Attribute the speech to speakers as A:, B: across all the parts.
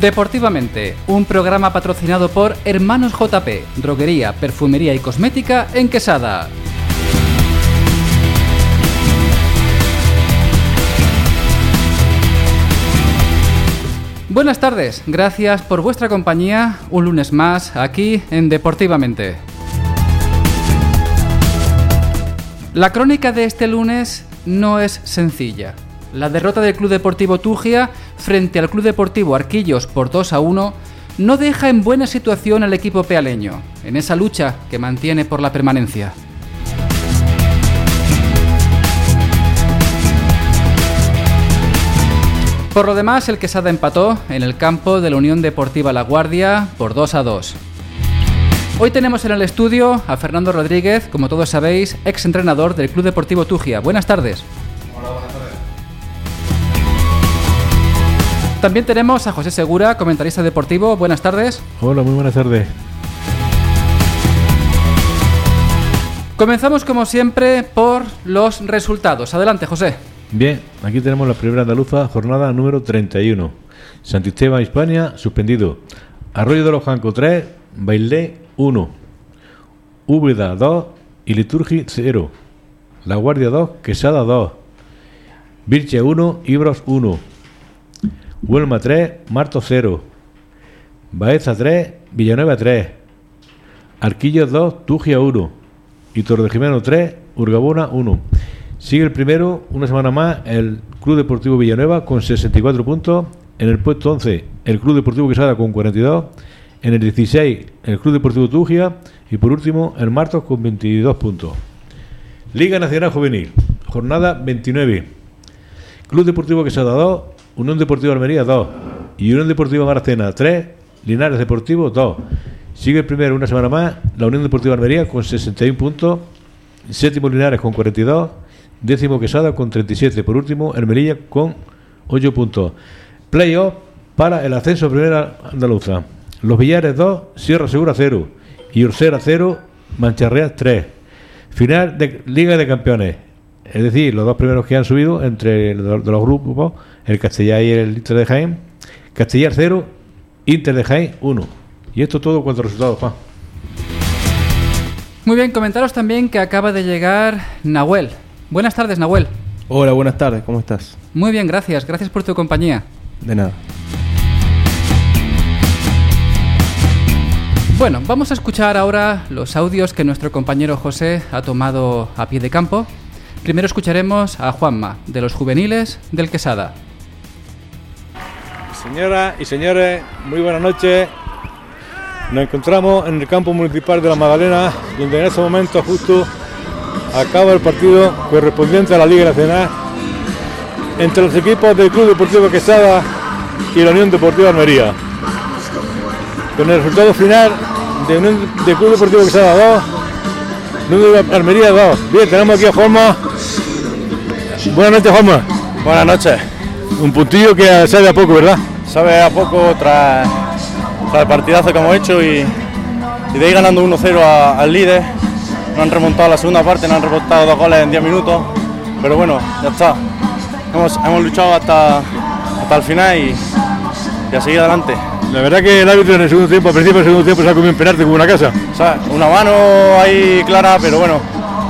A: Deportivamente, un programa patrocinado por Hermanos JP, droguería, perfumería y cosmética en Quesada. Buenas tardes, gracias por vuestra compañía un lunes más aquí en Deportivamente. La crónica de este lunes no es sencilla. La derrota del Club Deportivo Tugia frente al Club Deportivo Arquillos por 2 a 1 no deja en buena situación al equipo pealeño, en esa lucha que mantiene por la permanencia. Por lo demás, el Quesada empató en el campo de la Unión Deportiva La Guardia por 2 a 2. Hoy tenemos en el estudio a Fernando Rodríguez, como todos sabéis, ex entrenador del Club Deportivo Tugia. Buenas tardes. Buenas tardes. También tenemos a José Segura, comentarista deportivo. Buenas tardes.
B: Hola, muy buenas tardes.
A: Comenzamos como siempre por los resultados. Adelante, José.
B: Bien, aquí tenemos la primera andaluza, jornada número 31. Santisteban, Hispania, suspendido. Arroyo de los Jancos 3, Bailé 1. Úbeda 2 y Liturgi 0. La Guardia 2, Quesada 2. Virche 1, Ibros 1. Huelma 3, Marto 0. Baeza 3, Villanueva 3. Arquillos 2, Tugia 1. Y Jimeno 3, Urgabona 1. Sigue el primero, una semana más, el Club Deportivo Villanueva con 64 puntos. En el puesto 11, el Club Deportivo Quesada con 42. En el 16, el Club Deportivo Tugia. Y por último, el Martos con 22 puntos. Liga Nacional Juvenil, jornada 29. Club Deportivo Quesada 2, Unión Deportiva Almería 2. Y Unión Deportiva Maracena 3, Linares Deportivo 2. Sigue el primero, una semana más, la Unión Deportiva Almería con 61 puntos. Séptimo Linares con 42 Décimo Quesada con 37. Por último, Hermelilla con 8 puntos. Playoff para el ascenso a Primera Andaluza. Los Villares 2, Sierra Segura 0. Y Ursera 0, Mancharreas 3. Final de Liga de Campeones. Es decir, los dos primeros que han subido entre los, de los grupos, el Castellar y el Inter de Jaén. Castellar 0, Inter de Jaén 1. Y esto todo cuanto resultados, Juan.
A: Muy bien, comentaros también que acaba de llegar Nahuel, Buenas tardes, Nahuel.
C: Hola, buenas tardes, ¿cómo estás?
A: Muy bien, gracias. Gracias por tu compañía.
C: De nada.
A: Bueno, vamos a escuchar ahora los audios que nuestro compañero José ha tomado a pie de campo. Primero escucharemos a Juanma, de los juveniles del Quesada.
D: Señoras y señores, muy buenas noches. Nos encontramos en el campo municipal de La Magdalena, donde en este momento justo acaba el partido correspondiente a la Liga Nacional entre los equipos del Club Deportivo Quesada y la Unión Deportiva Almería. Con el resultado final de Unión Club Deportivo Quesada 2, De Almería 2. Bien, tenemos aquí a Juanma. Buenas noches, Juanma.
E: Buenas noches.
D: Un puntillo que sabe a poco, ¿verdad?
E: Sabe a poco tras, el partidazo que hemos hecho y, de ir ganando 1-0 al líder no han remontado la segunda parte, no han remontado dos goles en 10 minutos, pero bueno, ya está. Hemos, luchado hasta, hasta el final y, y, a seguir adelante.
D: La verdad que el árbitro en el segundo tiempo, al principio del segundo tiempo se ha comido un penalti como una casa.
E: O sea, una mano ahí clara, pero bueno,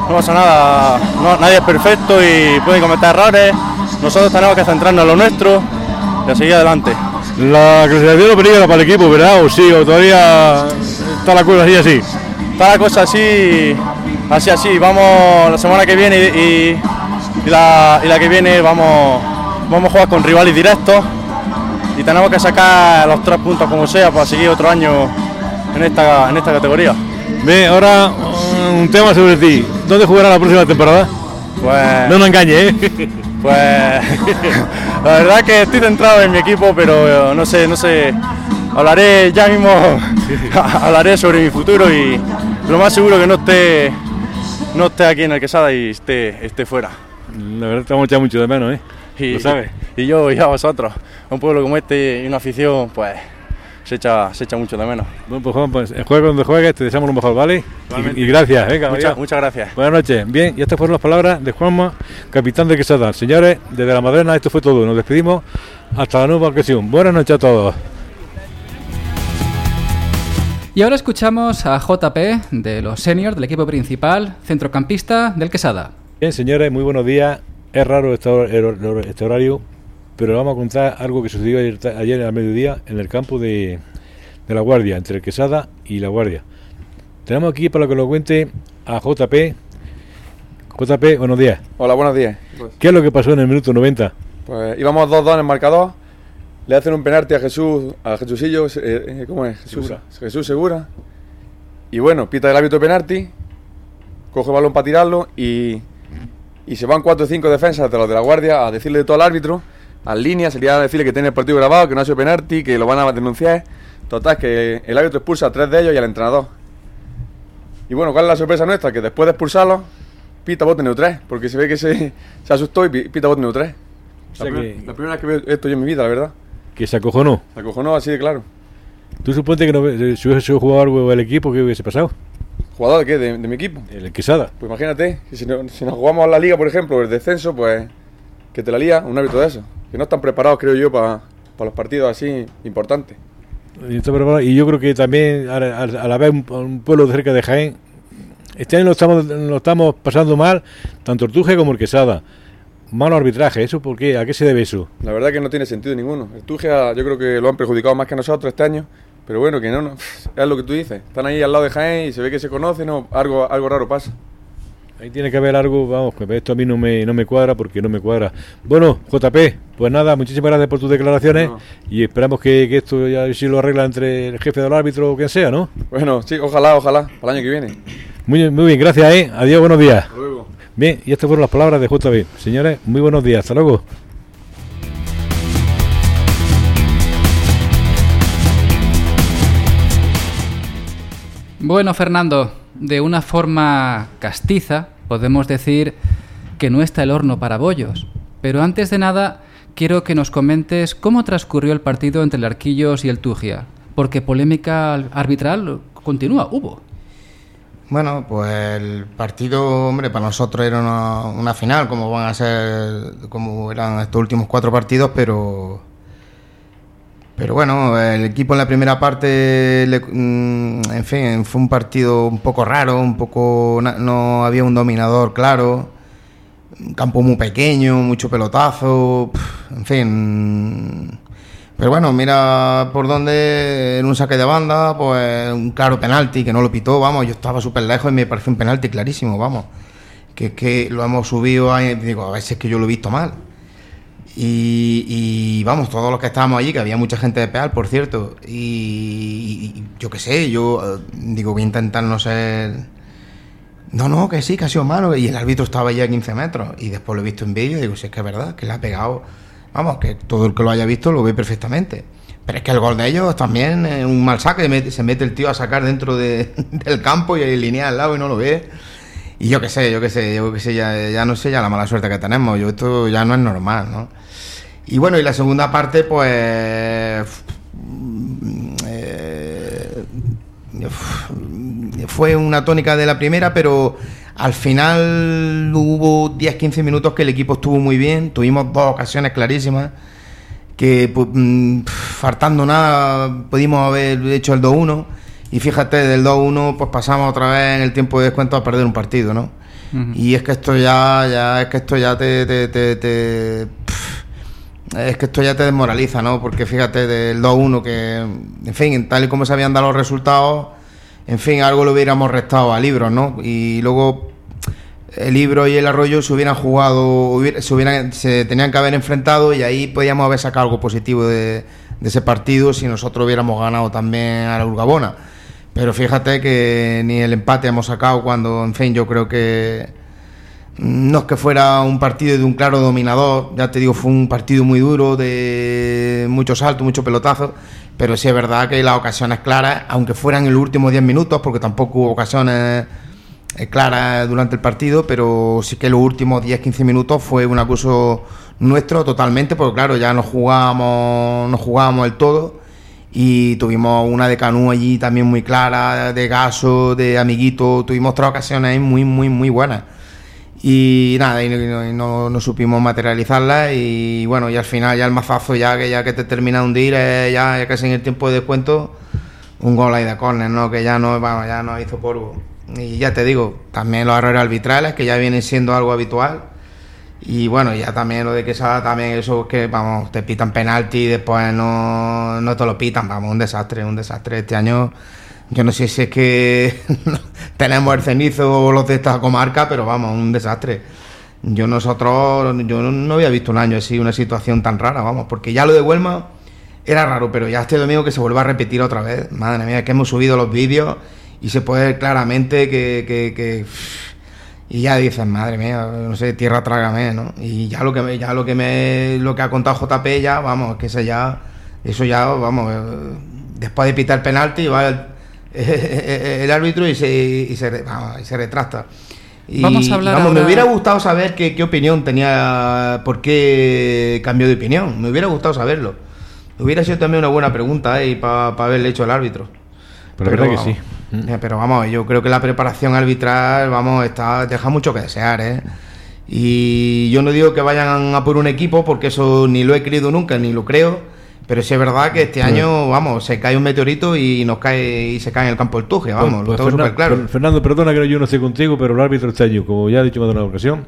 E: no pasa nada, nadie es perfecto y puede cometer errores. Nosotros tenemos que centrarnos en lo nuestro y a seguir adelante.
D: La clasificación no peligra para el equipo, ¿verdad? O sí, o todavía está la cosa así así.
E: Está la cosa así Así, así, vamos la semana que viene y, la, que viene vamos, vamos a jugar con rivales directos y tenemos que sacar los tres puntos como sea para seguir otro año en esta, en esta categoría.
D: Ve, ahora un tema sobre ti. ¿Dónde jugará la próxima temporada?
E: Pues.
D: No nos engañe, ¿eh?
E: Pues. la verdad que estoy centrado en mi equipo, pero no sé, no sé. Hablaré ya mismo, hablaré sobre mi futuro y lo más seguro que no esté no esté aquí en el Quesada y esté, esté fuera.
D: La verdad te vamos a mucho de menos, ¿eh?
E: Y, Lo sabes. Y yo y a vosotros. Un pueblo como este y una afición, pues se echa, se echa mucho de menos.
D: Bueno, pues Juan, pues juegue donde juegues, te deseamos lo mejor, ¿vale? Y, gracias, ¿eh?
E: Muchas, muchas gracias.
D: Buenas noches. Bien, y estas fueron las palabras de Juanma, capitán de Quesada. Señores, desde la Madrena esto fue todo. Nos despedimos hasta la nueva ocasión. Buenas noches a todos.
A: Y ahora escuchamos a JP de los seniors del equipo principal, centrocampista del Quesada.
D: Bien, señores, muy buenos días. Es raro este, hor- este horario, pero le vamos a contar algo que sucedió ayer, ayer al mediodía en el campo de, de La Guardia, entre el Quesada y La Guardia. Tenemos aquí para que lo cuente a JP. JP, buenos días.
F: Hola, buenos días.
D: ¿Qué es lo que pasó en el minuto 90?
F: Pues íbamos 2-2 en el marcador. Le hacen un penalti a Jesús, a Jesusillo, eh, eh, ¿cómo es? Jesús
D: Segura.
F: Jesús Segura. Y bueno, pita el hábito de penalti, coge el balón para tirarlo y, y se van 4 o 5 defensas de los de la guardia a decirle todo al árbitro, al línea, sería decirle que tiene el partido grabado, que no ha sido penalti, que lo van a denunciar. Total, que el árbitro expulsa a tres de ellos y al entrenador. Y bueno, ¿cuál es la sorpresa nuestra? Que después de expulsarlos, pita bote neutral, porque se ve que se, se asustó y pi- pita bote neutral.
D: O sea
F: la,
D: que-
F: la primera vez que veo esto yo en mi vida, la verdad.
D: Que se acojonó.
F: Se acojonó así de claro.
D: ¿Tú supones que no, eh, si hubiese jugado algo el equipo, ¿qué hubiese pasado?
F: ¿Jugador de qué? De, de mi equipo.
D: El Quesada.
F: Pues imagínate, que si, no- si nos jugamos a la liga, por ejemplo, el descenso, pues que te la lía un árbitro de eso. Que no están preparados, creo yo, para los partidos así importantes.
D: Y yo creo que también, a, a- a la vez, un, un pueblo de cerca de Jaén, este año lo estamos, lo estamos pasando mal, tanto el Tuje como el Quesada. Malo arbitraje, ¿eso por qué? ¿A qué se debe eso?
F: La verdad que no tiene sentido ninguno. El Tugia yo creo que lo han perjudicado más que a nosotros este año. Pero bueno, que no, no, es lo que tú dices. Están ahí al lado de Jaén y se ve que se conocen, no, algo, algo raro pasa.
D: Ahí tiene que haber algo, vamos, que esto a mí no me, no me cuadra porque no me cuadra. Bueno, JP, pues nada, muchísimas gracias por tus declaraciones
F: No.
D: y esperamos que, que esto ya si lo arregla entre el jefe del árbitro o quien sea, ¿no?
F: Bueno, sí, ojalá, ojalá, para el año que viene.
D: Muy, muy bien, gracias, ¿eh? Adiós, buenos días.
F: Hasta luego.
D: Bien, y estas fueron las palabras de JB. Señores, muy buenos días, hasta luego.
A: Bueno, Fernando, de una forma castiza, podemos decir que no está el horno para bollos. Pero antes de nada, quiero que nos comentes cómo transcurrió el partido entre el Arquillos y el Tugia. Porque polémica al- arbitral continúa, hubo.
G: Bueno, pues el partido, hombre, para nosotros era una, una final, como van a ser, como eran estos últimos cuatro partidos, pero pero bueno, el equipo en la primera parte, le- mm, en fin, fue un partido un poco raro, un poco no había un dominador claro, un campo muy pequeño, mucho pelotazo, en fin. Pero bueno, mira por dónde en un saque de banda, pues un claro penalti que no lo pitó, vamos, yo estaba súper lejos y me pareció un penalti clarísimo, vamos. Que es que lo hemos subido ahí, digo, a veces que yo lo he visto mal. Y, y, vamos, todos los que estábamos allí, que había mucha gente de Peal, por cierto, y, yo qué sé, yo eh, digo, voy a intentar no ser... No, no, que sí, que ha sido malo, y el árbitro estaba allí a 15 metros, y después lo he visto en vídeo y digo, si es que es verdad, que le ha pegado, vamos, que todo el que lo haya visto lo ve perfectamente. Pero es que el gol de ellos también es un mal saque, se mete el tío a sacar dentro de- del campo y el línea al lado y no lo ve. Y yo qué sé, yo qué sé, yo qué sé, ya, ya no sé ya la mala suerte que tenemos, yo esto ya no es normal, ¿no? Y bueno, y la segunda parte, pues. eh, fue una tónica de la primera, pero al final hubo 10-15 minutos que el equipo estuvo muy bien. Tuvimos dos ocasiones clarísimas. Que pues, mm, faltando nada pudimos haber hecho el 2-1. Y fíjate, del 2-1 pues pasamos otra vez en el tiempo de descuento a perder un partido, ¿no? Y es que esto ya, ya, es que esto ya te, te, te- te- pff, es que esto ya te desmoraliza, ¿no? Porque fíjate, del 2-1 que, en fin, tal y como se habían dado los resultados, en fin, algo lo hubiéramos restado a libros, ¿no? Y luego el libro y el arroyo se hubieran jugado, se, hubieran, se tenían que haber enfrentado y ahí podíamos haber sacado algo positivo de, de ese partido si nosotros hubiéramos ganado también a la Urgabona. Pero fíjate que ni el empate hemos sacado cuando, en fin, yo creo que no es que fuera un partido de un claro dominador, ya te digo, fue un partido muy duro, de mucho salto, mucho pelotazo, pero sí es verdad que las ocasiones claras, aunque fueran en los últimos 10 minutos, porque tampoco hubo ocasiones eh, claras durante el partido, pero sí que los últimos 10-15 minutos fue un acuso nuestro totalmente, porque claro, ya nos jugábamos, nos jugábamos el todo y tuvimos una de Canú allí también muy clara, de Gaso, de Amiguito, tuvimos tres ocasiones muy, muy, muy buenas. Y nada, y no, no- no supimos materializarla y bueno, y al final ya el mazazo ya que ya que te termina de hundir, ya, ya casi en el tiempo de descuento, un gol ahí de córner, ¿no? Que ya no, vamos, ya no hizo polvo. Y ya te digo, también los errores arbitrales, que ya vienen siendo algo habitual. Y bueno, ya también lo de que Quesada, también eso que, vamos, te pitan penalti y después no, no te lo pitan, vamos, un desastre, un desastre. Este año, yo no sé si es que tenemos el cenizo o los de esta comarca, pero vamos, un desastre. Yo nosotros, yo no había visto un año así, una situación tan rara, vamos, porque ya lo de Huelma era raro, pero ya este domingo que se vuelva a repetir otra vez, madre mía, que hemos subido los vídeos y se puede ver claramente que, que, que y ya dices, madre mía, no sé, tierra trágame, ¿no? Y ya lo que ya lo que me lo que ha contado JP ya, vamos, que ese ya eso ya, vamos, eh, después de pitar penalti va el, árbitro y se y se, vamos, y se retracta. Y,
A: Vamos a hablar
G: vamos,
A: ahora-
G: me hubiera gustado saber qué, qué opinión tenía, por qué cambió de opinión. Me hubiera gustado saberlo. Hubiera sido también una buena pregunta eh, para haberle hecho al árbitro.
B: Pero la verdad que
G: vamos,
B: sí.
G: eh, pero vamos, yo creo que la preparación arbitral, vamos, está deja mucho que desear, ¿eh? Y yo no digo que vayan a por un equipo, porque eso ni lo he querido nunca, ni lo creo. Pero sí es verdad que este año, vamos, se cae un meteorito y nos cae y se cae en el campo el Tuje, vamos,
B: Pues-
G: lo
B: pues
G: tengo
B: Fernan-
G: súper claro.
B: Fer- Fernando, perdona que yo no esté contigo, pero el árbitro este año, como ya he dicho más de una ocasión,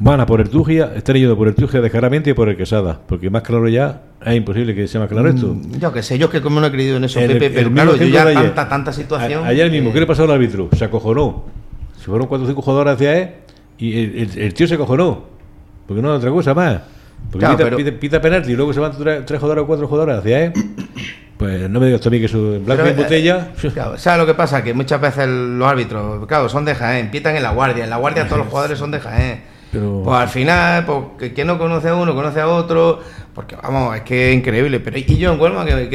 B: van a por el Tugia, están yendo por el Tugia descaradamente y por el Quesada, porque más claro ya es imposible que sea más claro esto.
G: Mm, Yo qué sé, yo es que como no he creído en eso,
B: El-
G: Pepe,
B: el
G: pero claro, yo ya
B: de ayer.
G: tanta, tanta situación.
B: A- ayer mismo,
G: eh,
B: ¿qué le pasó al árbitro? Se acojonó. Se fueron cuatro o cinco jugadores hacia él y el, tío se acojonó. Porque no es otra cosa más. Porque
G: Claro,
B: pita,
G: pero-
B: pita- pita penalti y luego se van tres, tres jugadores o cuatro jugadores hacia él. Pues no me digas mí que en blanco y en botella.
G: eh, claro, ¿Sabes lo que pasa? Que muchas veces los árbitros, claro, son de Jaén, pitan en la guardia. En la guardia todos los jugadores son de Jaén.
B: Pero-
G: Pues al final, pues que no conoce a uno, conoce a otro. Porque vamos, es que es increíble. Pero y yo en Huelva que,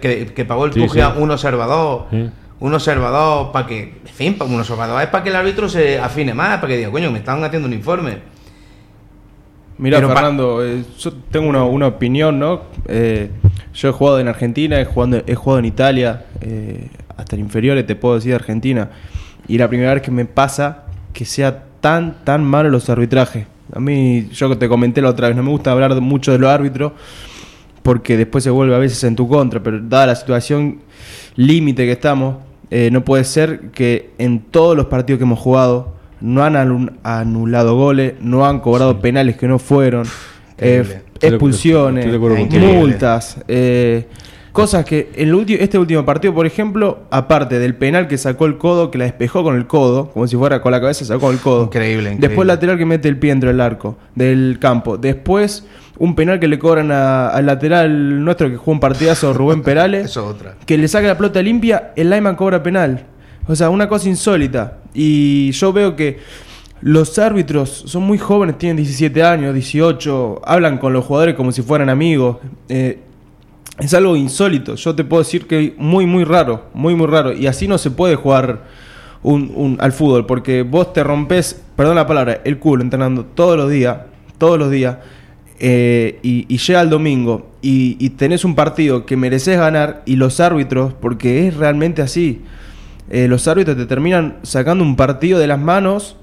G: que, que, pagó el
B: Sí,
G: Tugia
B: sí.
G: un observador.
B: Sí.
G: Un observador para que, en fin, para un observador es para que el árbitro se afine más, para que diga, coño, me están haciendo un informe.
C: Mira,
G: Pero
C: Fernando, eh, yo tengo una, una opinión, ¿no? Eh, yo he jugado en Argentina, he jugado, he jugado en Italia, eh, hasta en inferiores, te puedo decir, de Argentina. Y la primera vez que me pasa que sea tan, tan malo los arbitrajes. A mí, yo que te comenté la otra vez, no me gusta hablar mucho de los árbitros porque después se vuelve a veces en tu contra, pero dada la situación límite que estamos, eh, no puede ser que en todos los partidos que hemos jugado no han anu- anulado goles, no han cobrado penales que no fueron, eh, expulsiones, multas, eh, cosas que en el este último partido, por ejemplo, aparte del penal que sacó el codo, que la despejó con el codo, como si fuera con la cabeza, sacó el codo.
G: Increíble, increíble.
C: Después lateral que mete el pie dentro del arco, del campo. Después un penal que le cobran a- al lateral nuestro que jugó un partidazo, Rubén Perales
G: Eso es otra.
C: que le saca la pelota limpia, el Lyman cobra penal. O sea, una cosa insólita. Y yo veo que los árbitros son muy jóvenes, tienen 17 años, 18, hablan con los jugadores como si fueran amigos. Eh, es algo insólito. Yo te puedo decir que muy, muy raro, muy, muy raro. Y así no se puede jugar un, al fútbol, porque vos te rompes, perdón la palabra, el culo entrenando todos los días, todos los días, eh, y, y llega el domingo y, y tenés un partido que mereces ganar y los árbitros, porque es realmente así, eh, los árbitros te terminan sacando un partido de las manos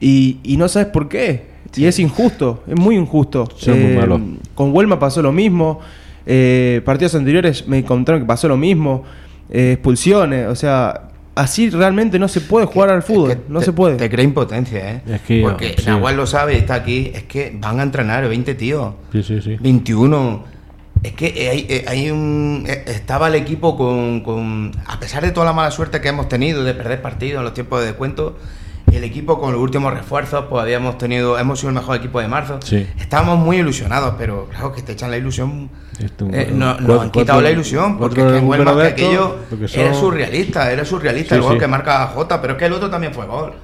C: y, y no sabes por qué. Y es injusto, es muy injusto.
B: Muy
C: Eh. Con Huelma pasó lo mismo. eh, partidos anteriores me contaron que pasó lo mismo. eh, expulsiones, o sea, así realmente no se puede jugar al fútbol.
G: Es que
C: no
G: te-
C: se puede.
G: Te crea impotencia, ¿eh?
B: Es que,
G: Porque
B: sí.
G: Nahuel lo sabe, está aquí. Es que van a entrenar 20 tíos.
B: Sí, sí, sí.
G: 21. Es que hay, eh, hay un. eh, Estaba el equipo con, con- A pesar de toda la mala suerte que hemos tenido de perder partidos en los tiempos de descuento, el equipo con los últimos refuerzos, pues habíamos tenido. Hemos sido el mejor equipo de marzo.
B: Sí.
G: Estábamos muy ilusionados, pero claro que te echan la ilusión.
B: Esto,
G: eh, no, nos han quitado
B: cuatro-
G: la ilusión, porque es que que
B: de estos,
G: aquello
B: porque
G: era
B: son-
G: surrealista, era surrealista
B: Sí,
G: el gol
B: sí.
G: que marca Jota, pero es que el otro también fue gol.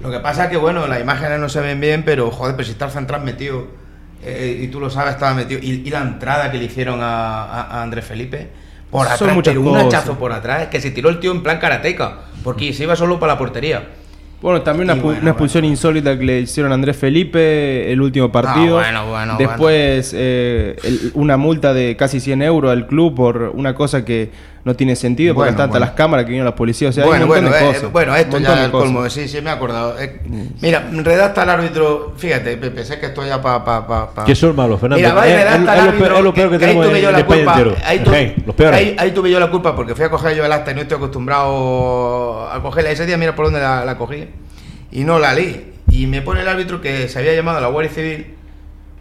G: Lo que pasa es que, bueno, las imágenes no se ven bien, pero joder, pero si está el central metido, eh, y tú lo sabes, estaba metido, y, y la entrada que le hicieron a, a- a Andrés Felipe, por
C: Son
G: atrás,
C: muchas
G: pero un hachazo por atrás, que se tiró el tío en plan karateca, porque se iba solo para la portería.
C: Bueno, también una,
G: bueno,
C: expulsión insólita que le hicieron a Andrés Felipe el último partido.
G: Ah, bueno, bueno,
C: Después eh, el- una multa de casi 100 euros al club por una cosa que no tiene sentido porque
G: Bueno,
C: están
G: bueno.
C: las cámaras que vienen las policías. O sea, hay
G: bueno,
C: un montón
G: bueno,
C: de
G: eh, bueno, esto ya el colmo, sí, sí, me he acordado. Eh, mira, redacta el árbitro, fíjate, Pepe, sé que esto ya para... Pa, pa, pa-
B: Que son malos, Fernando.
G: Mira, va y
B: Es-
G: redacta
B: lo
G: árbitro,
B: es lo peor que
G: ahí
B: tenemos
G: tuve
B: en-
G: yo
B: en
G: la culpa,
B: entero.
G: Ahí, tu-
B: los peores.
G: ahí- ahí tuve yo la culpa porque fui a coger yo el acta y no estoy acostumbrado a cogerla. Ese día mira por dónde la, la cogí y no la leí. Y me pone el árbitro que se había llamado a la Guardia Civil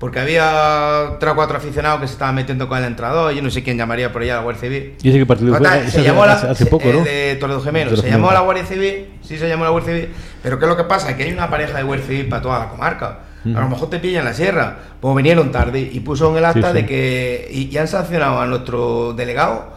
G: porque había tres o cuatro aficionados que se estaban metiendo con el entrenador. Yo no sé quién llamaría por allá a la Guardia Civil.
B: Y ese que partido fue
G: Total,
B: Ese
G: se
B: hace-
G: llamó la,
B: hace, hace poco,
G: el
B: ¿no?
G: de Toledo Gemelo. Se llamó la Guardia Civil, sí se llamó a la Guardia Civil, pero ¿qué es lo que pasa? Que hay una pareja de Guardia Civil para toda la comarca. A lo mejor te pillan la sierra, pues vinieron tarde y puso en el acta
B: Sí, sí.
G: de que y, y han sancionado a nuestro delegado,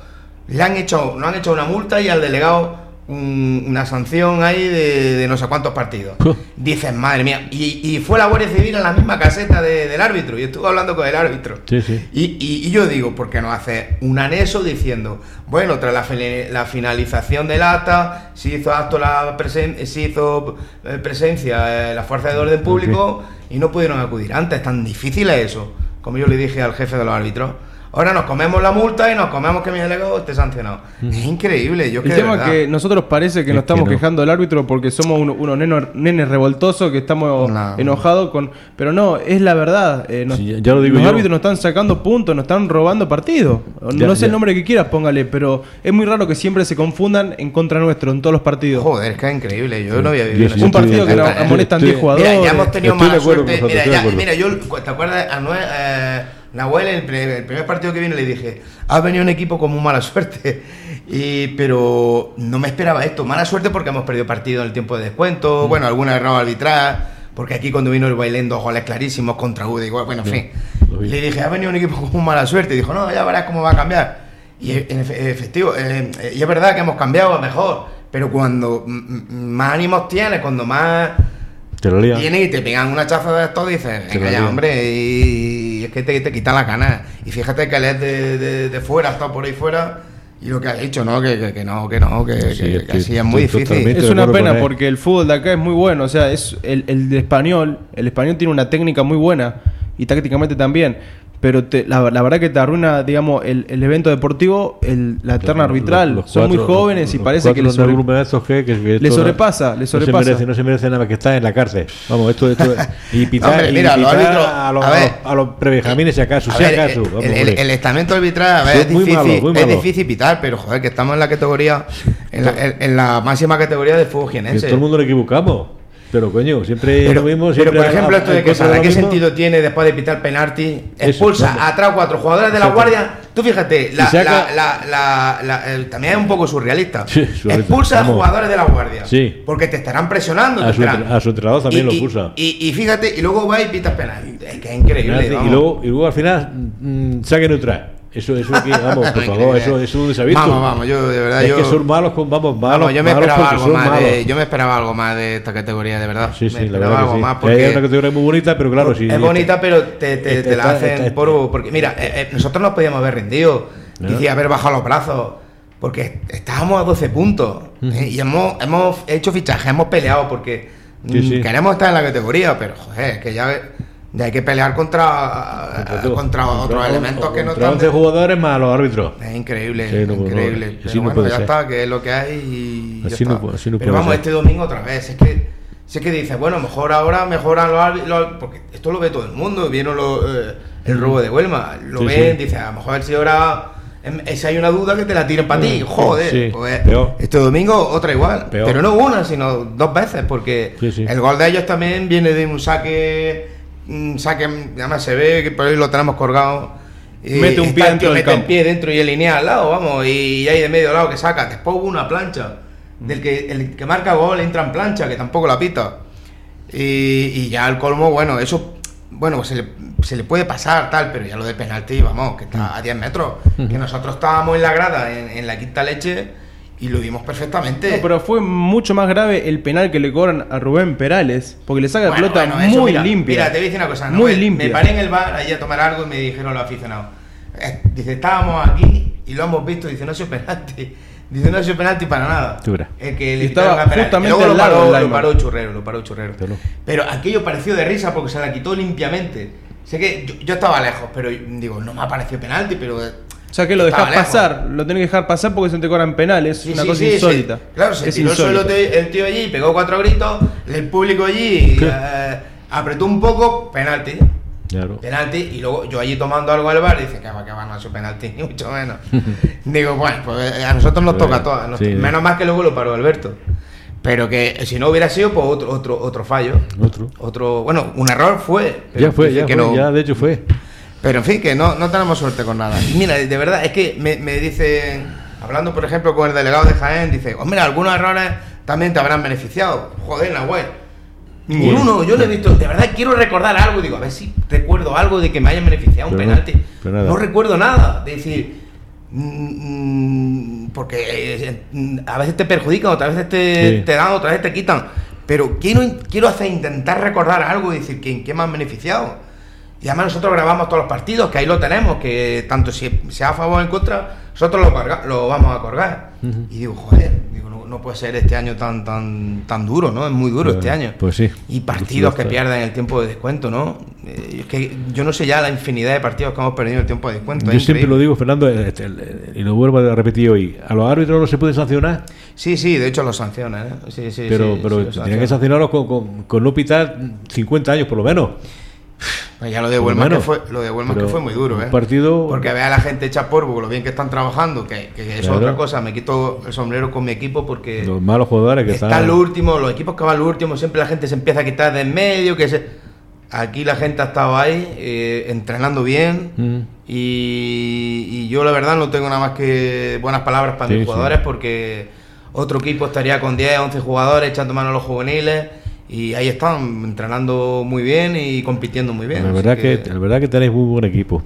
G: le han hecho, no han hecho una multa y al delegado un- una sanción ahí de, de no sé cuántos partidos. Dices, madre mía, y, y fue la Guardia Civil en la misma caseta de- del árbitro, y estuve hablando con el árbitro.
B: Sí, sí.
G: Y, y- y yo digo, ¿por qué no hace un anexo diciendo, bueno, tras la, la finalización del acta, se hizo acto la presen se hizo eh, presencia eh, la fuerza de orden público y no pudieron acudir antes? Tan difícil es eso, como yo le dije al jefe de los árbitros. Ahora nos comemos la multa y nos comemos que mi delegado esté sancionado. Es increíble, yo
C: El
G: que
C: tema es que nosotros parece que
B: Es
C: nos
B: que
C: estamos
B: no.
C: quejando del árbitro porque somos uno- unos nenes revoltosos que estamos
G: No.
C: enojados con... Pero no, es la verdad. eh, nos-
B: Sí, ya- lo digo
C: los
B: yo.
C: árbitros nos están sacando puntos, nos están robando partidos. No sé
B: ya.
C: el nombre que quieras, póngale, pero es muy raro que siempre se confundan en contra nuestro en todos los partidos.
G: Joder, es que es increíble, yo no había
B: Yo
G: vivido
B: sí,
G: eso.
C: Un partido que
B: estoy-
C: 10 jugadores.
G: Mira, ya hemos tenido mala suerte. Mira, ya- yo, ¿te acuerdas? A Noé, eh, Nahuel, el, el primer partido que vino, le dije, has venido un equipo con muy mala suerte. Y, pero no me esperaba esto. Mala suerte porque hemos perdido partido en el tiempo de descuento. Bueno, alguna error arbitral. Porque aquí cuando vino el Bailén, dos goles clarísimos contra UD, igual. Bueno, en fin. Le dije, ha venido un equipo con muy mala suerte. Y dijo, no, ya verás cómo va a cambiar. Y en efe- efectivo, eh, eh, y es verdad que hemos cambiado a mejor. Pero cuando más ánimos tienes, cuando más
B: Te lo lía.
G: Vienen y te pegan una chaza de esto, dices, venga ya, hombre, y es que te, te quitan la gana. Y fíjate que él es de, de, de fuera, estado por ahí fuera, y lo que ha dicho, ¿no? Que, que, que no, que no, que,
B: Sí,
G: que- que así es muy difícil.
C: Es una pena porque el fútbol de acá es muy bueno. O sea, es el, el de español. El español tiene una técnica muy buena y tácticamente también. Pero te- la, la verdad que te arruina, digamos, el, el evento deportivo, el, la terna arbitral.
B: los
C: Son muy jóvenes y parece que les,
B: de
C: sobre-
B: grupo de estos que- que- que
C: le
B: esto
C: sobrepasa, le
B: No
C: sobrepasa.
B: se merece, no se merece nada más que estar en la cárcel. Vamos, esto, esto y pitar,
G: Hombre, mira,
B: a los,
G: a
B: a
G: ver.
B: los, a los prebenjamines si acaso, si
G: ver,
B: acaso.
G: el,
B: Vamos,
G: el- el-
B: hombre.
G: el estamento arbitral, a ver, es difícil, es difícil pitar, pero joder, que estamos en la categoría, en la, en- en la máxima categoría de fútbol
B: Que
G: jienense.
B: todo el mundo lo equivocamos. Pero coño, siempre
G: Pero,
B: lo mismo.
G: pero, por ejemplo,
B: a-
G: esto de que
B: en contra
G: Sara,
B: lo
G: ¿qué sentido tiene después de pitar penalti?
B: Eso,
G: Expulsa
B: vamos.
G: a tres o cuatro jugadores de la guardia. Tú fíjate, la,
B: saca-
G: la- la- la- la- el- también es un poco surrealista.
B: Sí, surrealista.
G: Expulsa
B: Vamos.
G: a jugadores de la guardia.
B: Sí.
G: Porque te estarán presionando.
B: A
G: te
B: su
G: estarán-
B: entre- a su entrenador también
G: Y-
B: lo
G: y-
B: expulsa.
G: Y, y fíjate, y luego va y pitas penal. Es que es increíble.
B: y, luego, y luego al final, mm, saque neutral. Eso, eso aquí, vamos, por favor, eso, eso ha visto.
G: Vamos, vamos, yo de verdad.
B: es
G: yo,
B: que son malos, con, vamos, malos.
G: Vamos, yo me
B: malos
G: esperaba algo más. De, yo me esperaba algo más de esta categoría, de verdad.
B: Sí, sí,
G: me
B: la verdad
G: algo
B: que sí.
G: más
B: Que
G: porque
B: Hay una categoría muy bonita, pero claro, sí.
G: es bonita, pero te, te- te la hacen por. Porque, mira, eh, eh, nosotros nos podíamos haber rendido.
B: ¿No?
G: Decía haber bajado los brazos. Porque estábamos a 12 puntos. ¿eh? Y hemos, hemos hecho fichaje, hemos peleado porque
B: Sí, sí.
G: queremos estar en la categoría. Pero, joder, que ya, ya hay que pelear contra, contra, otros elementos que no están.
B: 11 jugadores más los árbitros.
G: Es increíble,
B: Sí, no, no,
G: increíble.
B: así
G: Pero
B: no
G: bueno,
B: puede
G: ya
B: ser.
G: está, que es lo que hay y ya
B: Así no
G: está.
B: puede- así no
G: Pero
B: puede
G: vamos,
B: ser.
G: este domingo otra vez. Es que, sé que dices, bueno, mejor ahora mejoran los árbitros, porque esto lo ve todo el mundo. Vieron lo, eh, el robo de Huelma, lo
B: Sí,
G: ven,
B: sí.
G: dice, a lo mejor si ahora. em, Si hay una duda que te la tiren para ti,
B: Mm,
G: joder.
B: sí,
G: pues,
B: peor.
G: este domingo otra igual.
B: Peor.
G: Pero no una, sino dos veces, porque
B: Sí, sí.
G: el gol de ellos también viene de un saque. Un saque, además se ve que por ahí lo tenemos colgado. Y
C: Mete un pie dentro
G: tío,
C: del
G: mete el pie dentro y el línea al lado, vamos, y hay de medio lado que saca. Después hubo una plancha. Del que el que marca gol entra en plancha, que tampoco la pita. Y, y ya el colmo, bueno, eso, bueno, se le, se le puede pasar tal, pero ya lo de penalti, vamos, que está a 10 metros. Que nosotros estábamos en la grada, en, en la quinta leche, y lo vimos perfectamente.
C: No, pero fue mucho más grave el penal que le cobran a Rubén Perales, porque le saca la
G: Bueno,
C: pelota
G: bueno, eso,
C: muy
G: mira,
C: limpia.
G: Mira, te voy a decir una cosa. ¿no?
C: Muy
G: me,
C: limpia.
G: Me paré en el bar allí a tomar algo y me dijeron los aficionados. eh, dice, estábamos aquí y lo hemos visto. Dice, no ha sido penalti. Dice, no ha sido penalti para nada.
B: Verás.
G: El que le
C: Y estaba justamente
G: Luego
C: al
G: lo
C: lado
G: paró, lo paró Churrero, lo paró Churrero.
B: Pero-
G: Pero aquello pareció de risa porque se la quitó limpiamente. Sé que yo, yo estaba lejos, pero digo, no me ha parecido penalti, pero... eh,
C: sea que lo
G: lejos.
C: pasar, lo tenés que dejar pasar porque se te cobran penales,
G: Sí,
C: una
G: sí,
C: cosa
G: sí,
C: insólita.
G: sí. Claro, se
C: es
G: tiró
C: insólito.
G: el tío allí, pegó cuatro gritos, el público allí eh, apretó un poco, penalti.
B: Claro.
G: Penalti, y luego yo allí tomando algo al bar, dice que va, que va, no es un penalti, ni mucho menos. Digo, bueno, pues eh, a nosotros nos toca todo, a nos-
B: sí.
G: menos más que luego lo paró Alberto. Pero que si no hubiera sido, pues otro, otro, otro fallo.
B: Otro.
G: Otro, bueno, un error fue. pero
B: Ya fue, ya
G: que
B: fue,
G: no-
B: ya de hecho fue.
G: Pero en fin, que no, no tenemos suerte con nada. Mira, de verdad, es que me, me dicen, hablando por ejemplo con el delegado de Jaén, dice, hombre, algunos errores también te habrán beneficiado. Joder, Nahuel. Ninguno, yo no he visto, de verdad quiero recordar algo, digo, a ver si recuerdo algo de que me hayan beneficiado un
B: Pero
G: penalti.
B: pero.
G: No recuerdo nada, de decir, mm, mm, porque eh, mm, a veces te perjudican, otras veces te,
B: Sí.
G: te dan, otras veces te quitan. Pero quiero, quiero hacer, intentar recordar algo y decir, ¿quién, ¿quién me han beneficiado? Y además nosotros grabamos todos los partidos, que ahí lo tenemos, que tanto si sea a favor o en contra, nosotros lo, carga- lo vamos a colgar. Y digo, joder, digo, no, no puede ser este año tan tan tan duro, ¿no? Es muy duro este año.
B: pues sí.
G: Y partidos que pierden el tiempo de descuento, ¿no? Eh, es que yo no sé ya la infinidad de partidos que hemos perdido el tiempo de descuento.
B: Yo
G: es
B: siempre lo digo, Fernando, eh, este, y lo vuelvo a repetir hoy. A los árbitros no se puede sancionar,
G: Sí, sí, de hecho los sancionan, ¿eh? Sí, sí,
B: pero,
G: sí,
B: pero tenían que sancionarlos con, con, con no pitar 50 años por lo menos.
G: Pues ya lo de Huelma que fue, lo de Huelma que fue muy duro, ¿eh?
B: partido-
G: Porque ve a la gente hecha polvo lo bien que están trabajando, que, que eso es otra cosa. Me quito el sombrero con mi equipo porque
B: Los malos jugadores que
G: están
B: están.
G: los últimos, los equipos que van los últimos, siempre la gente se empieza a quitar de en medio, que se... Aquí la gente ha estado ahí eh, entrenando bien
B: Mm.
G: y, y yo la verdad no tengo nada más que buenas palabras para
B: Sí,
G: mis
B: sí.
G: jugadores porque otro equipo estaría con 10, 11 jugadores echando mano a los juveniles y ahí están entrenando muy bien y compitiendo muy bien.
B: La verdad que, la verdad que tenéis muy buen equipo.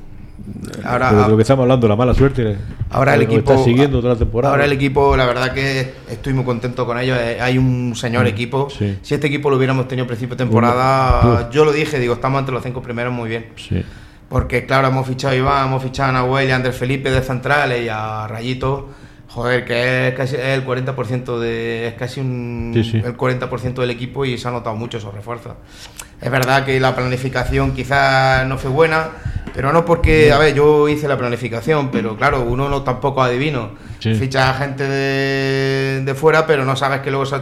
G: Ahora-
B: de lo que estamos hablando, la mala suerte.
G: Ahora el
B: que
G: equipo
B: está siguiendo toda la temporada.
G: Ahora el equipo, la verdad que estoy muy contento con ellos. Eh, Hay un señor equipo.
B: Mm, sí.
G: Si este equipo lo hubiéramos tenido a principio de temporada, yo lo dije, digo, estamos entre los cinco primeros muy bien.
B: Sí.
G: Porque claro, hemos fichado a Iván, hemos fichado a Nahuel y a Andrés Felipe de centrales y a Rayito. Joder, que es casi el 40% de. Es casi un,
B: Sí, sí.
G: el 40% del equipo y se ha notado mucho esos refuerzos. Es verdad que la planificación quizás no fue buena, pero no porque, a ver, yo hice la planificación, pero claro, uno no tampoco adivino.
B: Sí.
G: Ficha a gente de, de fuera, pero no sabes que luego se-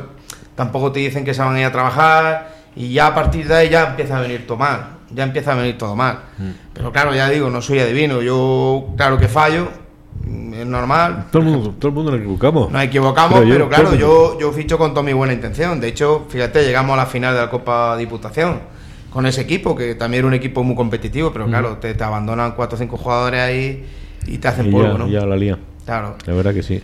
G: tampoco te dicen que se van a ir a trabajar y ya a partir de ahí ya empieza a venir todo mal. Ya empieza a venir todo mal.
B: Mm.
G: Pero claro, ya digo, no soy adivino. Yo, claro que fallo, es normal.
B: Todo el mundo, todo el mundo nos equivocamos.
G: Nos equivocamos,
B: Creo yo,
G: pero claro, yo, yo ficho con toda mi buena intención. De hecho, fíjate, llegamos a la final de la Copa Diputación con ese equipo, que también era un equipo muy competitivo, pero claro, te, te abandonan cuatro o cinco jugadores ahí y te hacen
B: Y
G: polvo,
B: ya,
G: ¿no?
B: ya la lían.
G: Claro.
B: La verdad que sí.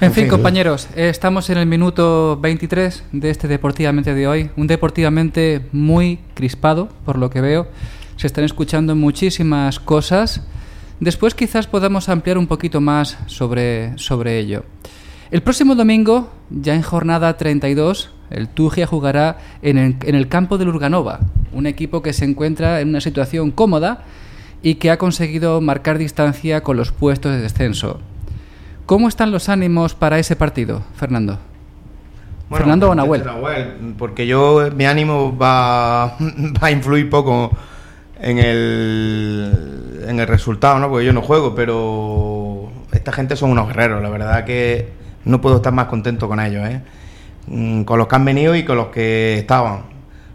A: En fin,
G: fin.
A: compañeros, eh, estamos en el minuto 23 de este Deportivamente de hoy. Un Deportivamente muy crispado, por lo que veo. Se están escuchando muchísimas cosas. Después quizás podamos ampliar un poquito más sobre, sobre ello. El próximo domingo, ya en jornada 32, el Tugia jugará en el, en el campo del Urganova, un equipo que se encuentra en una situación cómoda y que ha conseguido marcar distancia con los puestos de descenso. ¿Cómo están los ánimos para ese partido, Fernando? ¿Fernando o? Nahuel,
G: Porque yo, mi ánimo va, va a influir poco en el, en el resultado, ¿no? Porque yo no juego, pero esta gente son unos guerreros, la verdad que no puedo estar más contento con ellos, ¿eh? Mm, Con los que han venido y con los que estaban.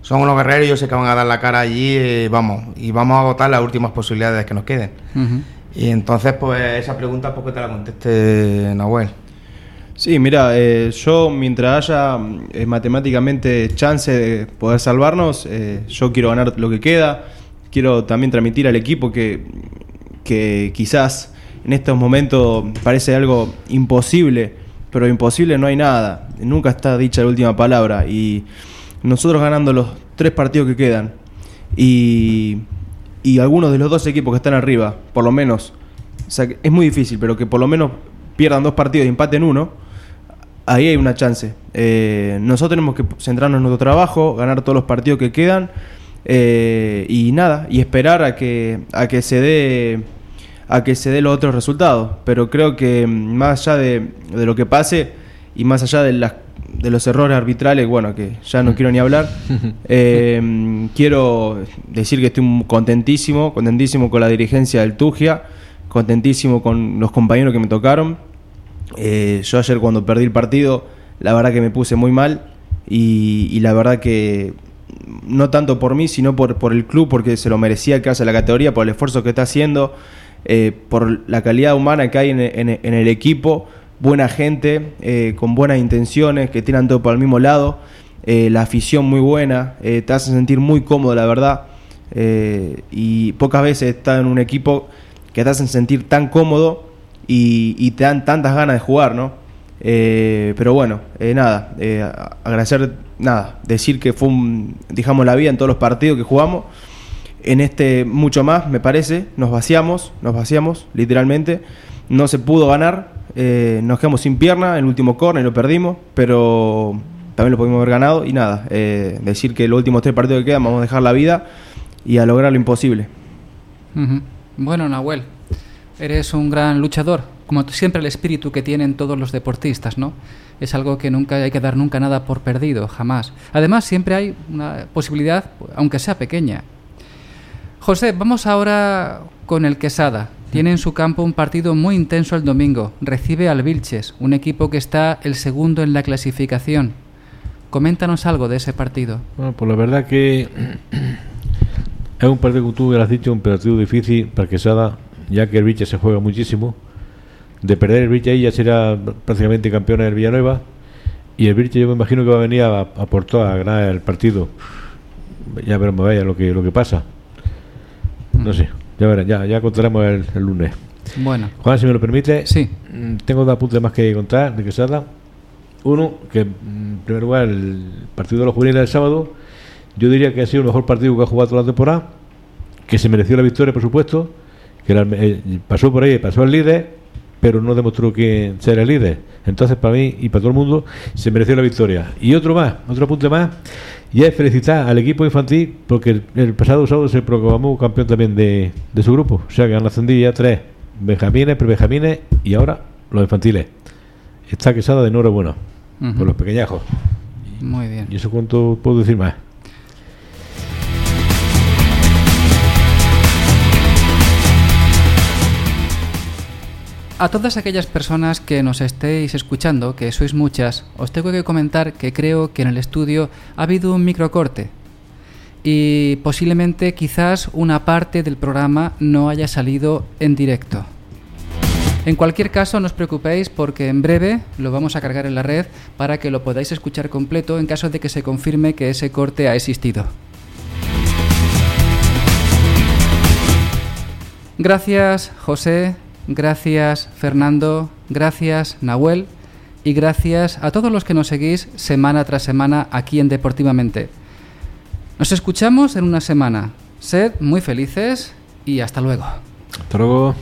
G: Son unos guerreros yo sé que van a dar la cara allí, eh, vamos, y vamos a agotar las últimas posibilidades que nos queden.
A: Ujú.
G: Y entonces, pues esa pregunta, poco te la conteste Nahuel.
C: Sí, mira, eh, yo mientras haya eh, matemáticamente chance de poder salvarnos, eh, yo quiero ganar lo que queda. Quiero también transmitir al equipo que, que quizás en estos momentos parece algo imposible, pero imposible no hay nada. Nunca está dicha la última palabra. Y nosotros ganando los tres partidos que quedan y, y algunos de los dos equipos que están arriba, por lo menos, o sea, es muy difícil, pero que por lo menos pierdan dos partidos y empaten uno, ahí hay una chance. Eh, nosotros tenemos que centrarnos en nuestro trabajo, ganar todos los partidos que quedan eh, y nada, y esperar a que, a que se dé a que se dé los otros resultados. Pero creo que mm, más allá de, de lo que pase y más allá de, las, de los errores arbitrales, bueno, que ya no quiero ni hablar, eh, quiero decir que estoy contentísimo, contentísimo con la dirigencia del Tugia, contentísimo con los compañeros que me tocaron. Eh, yo ayer cuando perdí el partido, la verdad que me puse muy mal y, y la verdad que no tanto por mí, sino por, por el club, porque se lo merecía que hace la categoría, por el esfuerzo que está haciendo, eh, por la calidad humana que hay en, en- el equipo, buena gente, eh, con buenas intenciones, que tiran todo por el mismo lado, eh, la afición muy buena, te hace sentir muy cómodo, la verdad, y pocas veces estás en un equipo que te hacen sentir tan cómodo y, y te dan tantas ganas de jugar, ¿no? Eh, pero bueno, eh, nada, eh, agradecer, nada, decir que fue un, dejamos la vida en todos los partidos que jugamos. En este mucho más, me parece, nos vaciamos, nos vaciamos, literalmente. No se pudo ganar, nos quedamos sin pierna el último corner lo perdimos, pero también lo pudimos haber ganado. Y nada, decir que los últimos tres partidos que quedan vamos a dejar la vida y a lograr lo imposible.
A: Bueno, Nahuel, eres un gran luchador, como siempre el espíritu que tienen todos los deportistas, ¿no? Es algo que nunca hay que dar nunca nada por perdido, jamás. Además, siempre hay una posibilidad, aunque sea pequeña. José, vamos ahora con el Quesada. Tiene en su campo un partido muy intenso el domingo. Recibe al Vilches, un equipo que está el segundo en la clasificación. Coméntanos algo de ese partido.
B: Bueno, pues la verdad que es un partido, como tú hubieras dicho, un partido difícil para Quesada, ya que el Viche se juega muchísimo. De perder el Viche ahí ya será prácticamente campeón del Villanueva. Y el Viche yo me imagino que va a venir a, a por a ganar el partido. Ya veremos vaya lo que lo que pasa. No sé, ya verán, ya, ya contaremos el, el lunes.
A: Bueno,
B: Juan, si me lo permite,
A: Sí.
B: mm, tengo dos apuntes más que contar de Quesada. Uno, que mm, en primer lugar, el partido de los juveniles del sábado, yo diría que ha sido el mejor partido que ha jugado toda la temporada, que se mereció la victoria, por supuesto, que el- eh, pasó por ahí, pasó el líder, pero no demostró que ser el líder. Entonces, para mí y para todo el mundo, se mereció la victoria. Y otro más, otro apunte más, y es felicitar al equipo infantil, porque el, el pasado sábado se proclamó campeón también de, de su grupo. O sea que han ascendido ya tres benjamines, prebenjamines y ahora los infantiles. Está quesada de enhorabuena
A: Ujú.
B: por los pequeñajos.
A: muy bien.
B: ¿Y eso cuánto puedo decir más?
A: A todas aquellas personas que nos estéis escuchando, que sois muchas, os tengo que comentar que creo que en el estudio ha habido un microcorte y posiblemente quizás una parte del programa no haya salido en directo. En cualquier caso, no os preocupéis porque en breve lo vamos a cargar en la red para que lo podáis escuchar completo en caso de que se confirme que ese corte ha existido. Gracias José, gracias Fernando, gracias Nahuel y gracias a todos los que nos seguís semana tras semana aquí en Deportivamente. Nos escuchamos en una semana. Sed muy felices y hasta luego.
B: Hasta luego.